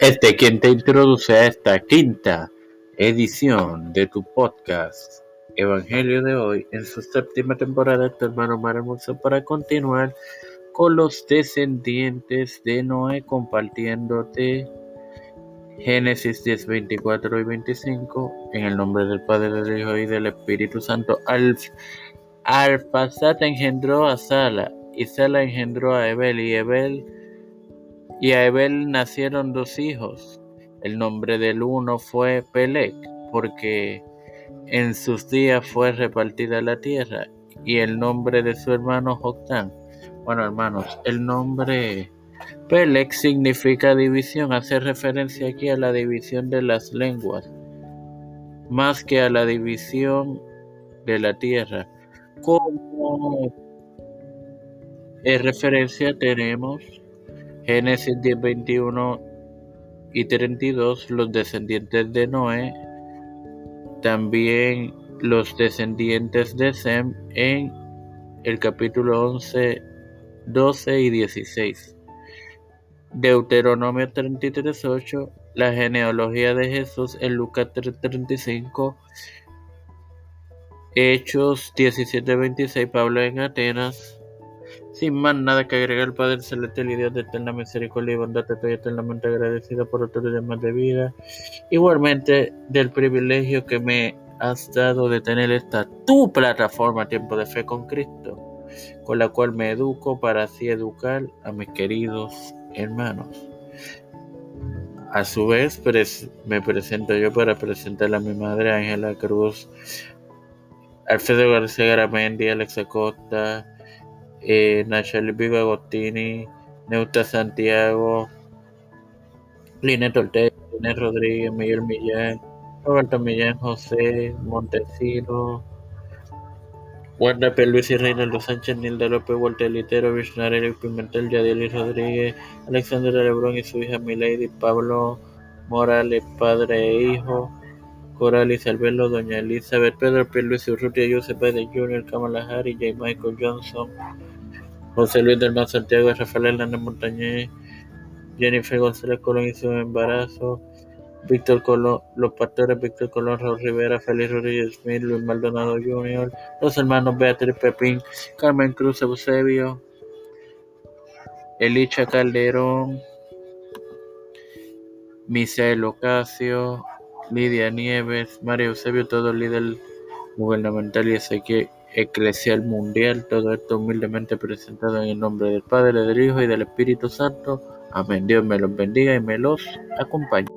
Este quien te introduce a esta quinta edición de tu podcast Evangelio de hoy en su séptima temporada, tu hermano Mar para continuar con los descendientes de Noé compartiéndote Génesis 10, 24 y 25 en el nombre del Padre, del Hijo y del Espíritu Santo. Al, Alfasat engendró a Sala y Sala engendró a Ebel y Ebel y a Ebel nacieron dos hijos. El nombre del uno fue Pelec, porque en sus días fue repartida la tierra, y el nombre de su hermano Joctán. Bueno, hermanos, el nombre Pelec significa división, hace referencia aquí a la división de las lenguas, más que a la división de la tierra. Como referencia tenemos Génesis 10, 21 y 32, los descendientes de Noé, también los descendientes de Sem en el capítulo 11, 12 y 16. Deuteronomio 33, 8, la genealogía de Jesús en Lucas 3, 35, Hechos 17, 26, Pablo en Atenas, sin más nada que agregar, Padre Celestial y Dios de eterna misericordia y bondad, te estoy eternamente agradecido por otros demás de vida. Igualmente del privilegio que me has dado de tener esta tu plataforma Tiempo de Fe con Cristo, con la cual me educo para así educar a mis queridos hermanos. A su vez, me presento yo para presentar a mi madre Ángela Cruz, Alfredo García Garamendi, Alex Acosta, eh, Nachel Viva Agostini, Neuta Santiago, Linet Ortega, Linet Rodríguez, Miguel Millán, Roberto Millán, José Montesino, Wanda P. Luis y Reinaldo Sánchez, Nilda López, Walter Litero, Visionary, Pimentel, Yadiel Rodríguez, Alexander Lebrón y su hija Milady, Pablo Morales, padre e hijo, Coral Isabelo, Doña Elizabeth, Pedro P. Luis Urrutia, Joseph Biden Jr., Kamala Harris, J. Michael Johnson, José Luis del Mar Santiago, Rafael Hernández Montañez, Jennifer González Colón y su embarazo, Víctor Colón, los pastores Víctor Colón, Raúl Rivera, Félix Rodríguez Smith, Luis Maldonado Jr., los hermanos Beatriz Pepín, Carmen Cruz Eusebio, Elicha Calderón, Misael Ocasio, Lidia Nieves, María Eusebio, todo líder gubernamental y eclesial mundial, todo esto humildemente presentado en el nombre del Padre, del Hijo y del Espíritu Santo. Amén. Dios me los bendiga y me los acompañe.